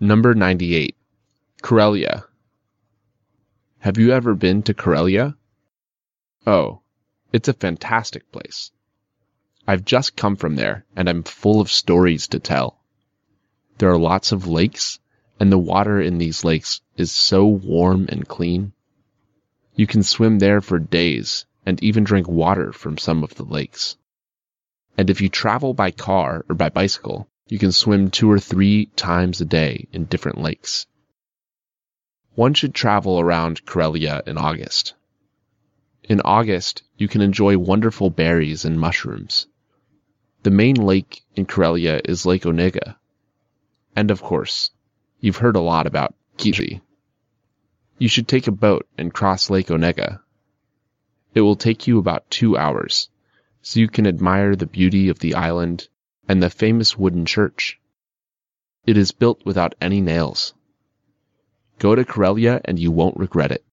Number 98. Karelia. Have you ever been to Karelia? Oh, it's a fantastic place. I've just come from there and I'm full of stories to tell. There are lots of lakes and the water in these lakes is so warm and clean. You can swim there for days and even drink water from some of the lakes. And if you travel by car or by bicycle, you can swim two or three times a day in different lakes. One should travel around Karelia in August. In August, you can enjoy wonderful berries and mushrooms. The main lake in Karelia is Lake Onega. And of course, you've heard a lot about Kizhi. You should take a boat and cross Lake Onega. It will take you about two hours, so you can admire the beauty of the island and the famous wooden church. It is built without any nails. Go to Karelia and you won't regret it.